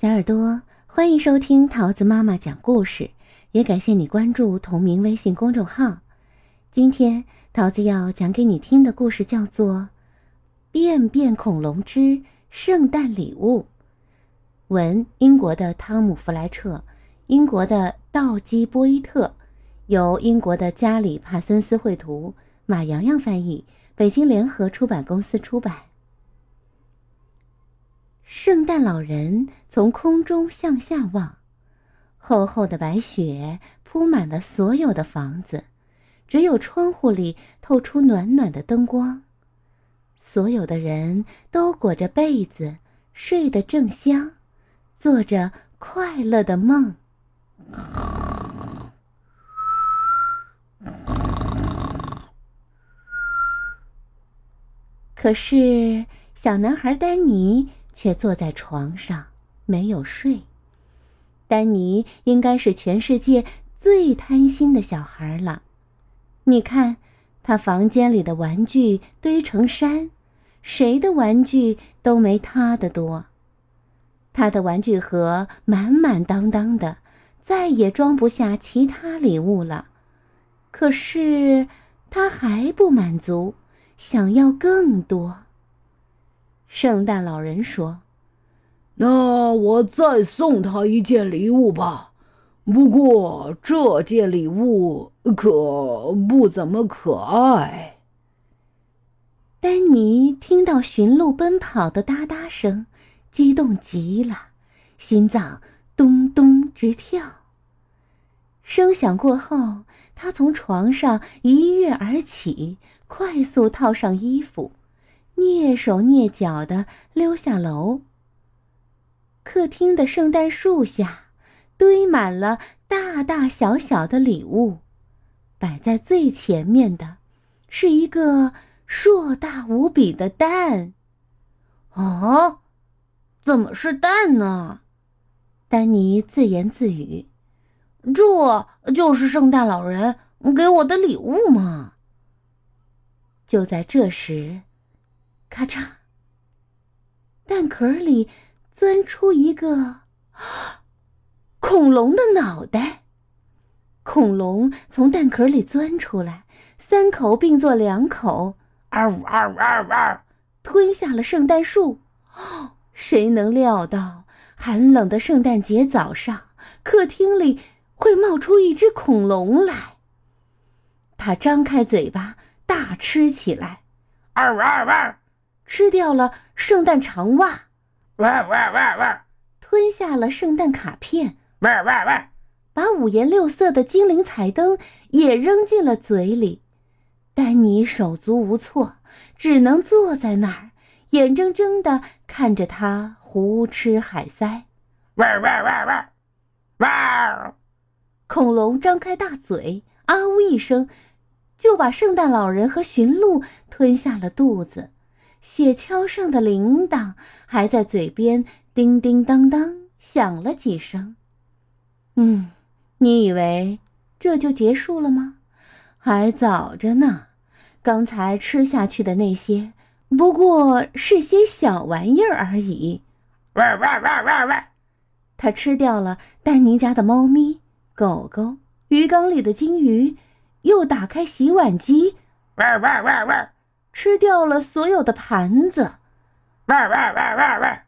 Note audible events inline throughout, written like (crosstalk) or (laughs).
小耳朵，欢迎收听桃子妈妈讲故事，也感谢你关注同名微信公众号。今天桃子要讲给你听的故事叫做《便便恐龙之圣诞礼物》。文：英国的汤姆·弗莱彻，英国的道基·波伊特，由英国的加里·帕森斯绘图，马洋洋翻译，北京联合出版公司出版。圣诞老人从空中向下望，厚厚的白雪铺满了所有的房子，只有窗户里透出暖暖的灯光。所有的人都裹着被子，睡得正香，做着快乐的梦。可是，小男孩丹尼。却坐在床上没有睡。丹尼应该是全世界最贪心的小孩了。你看，他房间里的玩具堆成山，谁的玩具都没他的多。他的玩具盒满满当当的，再也装不下其他礼物了。可是他还不满足，想要更多。圣诞老人说：“那我再送他一件礼物吧。不过这件礼物可不怎么可爱。”丹尼听到驯鹿奔跑的哒哒声，激动极了，心脏咚咚直跳。声响过后，他从床上一跃而起，快速套上衣服。蹑手蹑脚的溜下楼。客厅的圣诞树下，堆满了大大小小的礼物。摆在最前面的，是一个硕大无比的蛋。哦，怎么是蛋呢？丹尼自言自语：“这就是圣诞老人给我的礼物吗？”就在这时。咔嚓！蛋壳里钻出一个恐龙的脑袋。恐龙从蛋壳里钻出来，三口并作两口，嗷呜嗷呜嗷呜，吞下了圣诞树。谁能料到寒冷的圣诞节早上，客厅里会冒出一只恐龙来？它张开嘴巴大吃起来，嗷呜嗷呜！吃掉了圣诞长袜，喂喂喂喂，吞下了圣诞卡片，喂喂喂，把五颜六色的精灵彩灯也扔进了嘴里。丹尼手足无措，只能坐在那儿，眼睁睁的看着他胡吃海塞。喂喂喂喂，哇！恐龙张开大嘴，啊呜一声，就把圣诞老人和驯鹿吞下了肚子。雪橇上的铃铛还在嘴边叮叮当当响了几声。嗯，你以为这就结束了吗？还早着呢。刚才吃下去的那些不过是些小玩意儿而已。喂喂喂喂喂！他吃掉了丹尼家的猫咪、狗狗、鱼缸里的金鱼，又打开洗碗机。喂喂喂喂！吃掉了所有的盘子，喂喂喂喂喂！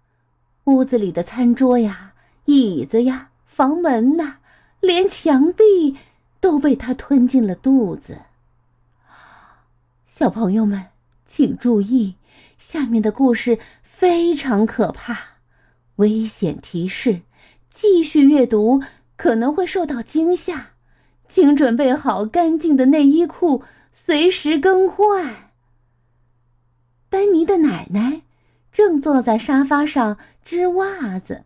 屋子里的餐桌呀、椅子呀、房门呐，连墙壁都被它吞进了肚子。小朋友们，请注意，下面的故事非常可怕，危险提示：继续阅读可能会受到惊吓，请准备好干净的内衣裤，随时更换。丹尼的奶奶正坐在沙发上织袜子，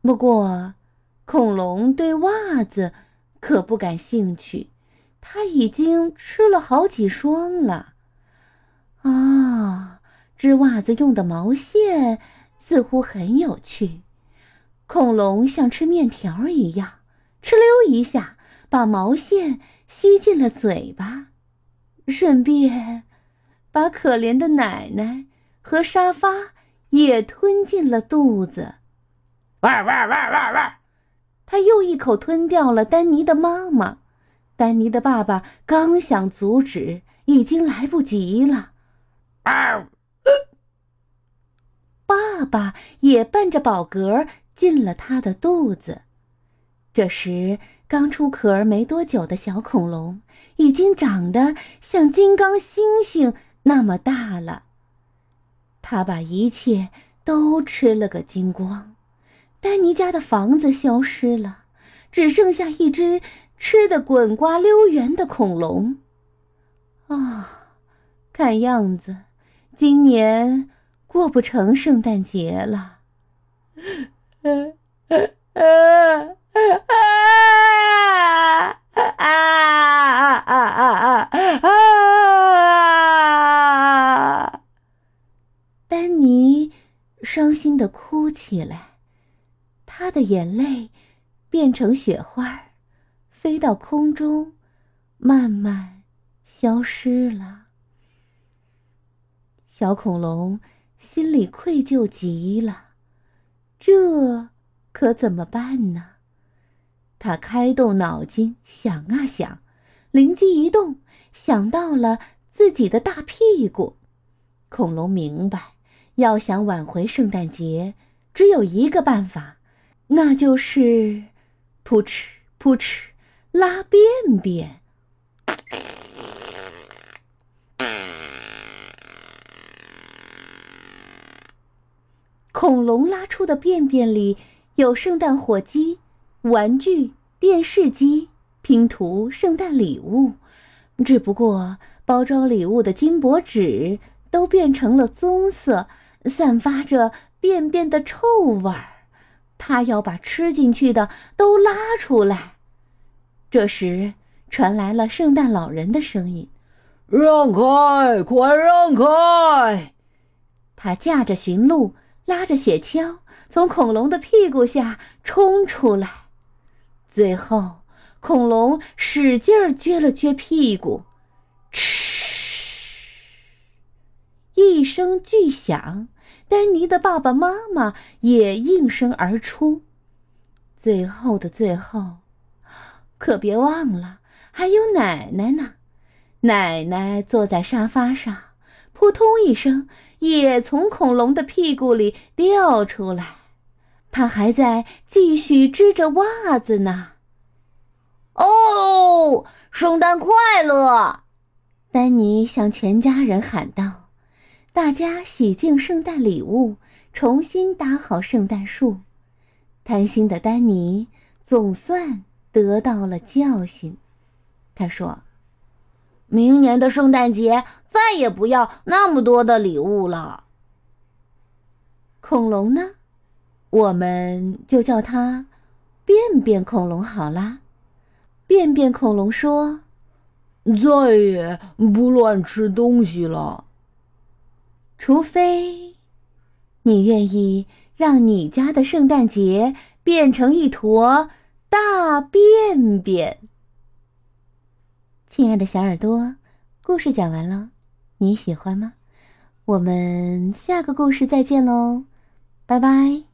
不过，恐龙对袜子可不感兴趣，他已经吃了好几双了。啊，织袜子用的毛线似乎很有趣。恐龙像吃面条一样，哧溜一下把毛线吸进了嘴巴，顺便。把可怜的奶奶和沙发也吞进了肚子。哇哇哇哇哇！他又一口吞掉了丹尼的妈妈。丹尼的爸爸刚想阻止，已经来不及了。啊！爸爸也伴着宝格进了他的肚子。这时，刚出壳没多久的小恐龙已经长得像金刚猩猩那么大了。他把一切都吃了个精光。丹尼家的房子消失了，只剩下一只吃的滚瓜溜圆的恐龙。啊，看样子今年过不成圣诞节了 (laughs) 啊啊啊啊啊！丹尼伤心的哭起来，他的眼泪变成雪花，飞到空中，慢慢消失了。小恐龙心里愧疚极了，这可怎么办呢？他开动脑筋想啊想，灵机一动，想到了自己的大屁股。恐龙明白，要想挽回圣诞节，只有一个办法，那就是扑哧扑哧拉便便。恐龙拉出的便便里有圣诞火鸡。玩具、电视机、拼图、圣诞礼物，只不过包装礼物的金箔纸都变成了棕色，散发着便便的臭味儿。他要把吃进去的都拉出来。这时传来了圣诞老人的声音：“让开，快让开！”他驾着驯鹿，拉着雪橇，从恐龙的屁股下冲出来。最后，恐龙使劲撅了撅屁股，嗤！一声巨响，丹尼的爸爸妈妈也应声而出。最后的最后，可别忘了还有奶奶呢。奶奶坐在沙发上，扑通一声，也从恐龙的屁股里掉出来。他还在继续织着袜子呢。哦，圣诞快乐！丹尼向全家人喊道。大家洗净圣诞礼物，重新搭好圣诞树。贪心的丹尼总算得到了教训。他说：“明年的圣诞节再也不要那么多的礼物了。”恐龙呢？我们就叫它便便恐龙好啦。便便恐龙说：“再也不乱吃东西了，除非你愿意让你家的圣诞节变成一坨大便便。”亲爱的小耳朵，故事讲完了，你喜欢吗？我们下个故事再见喽，拜拜。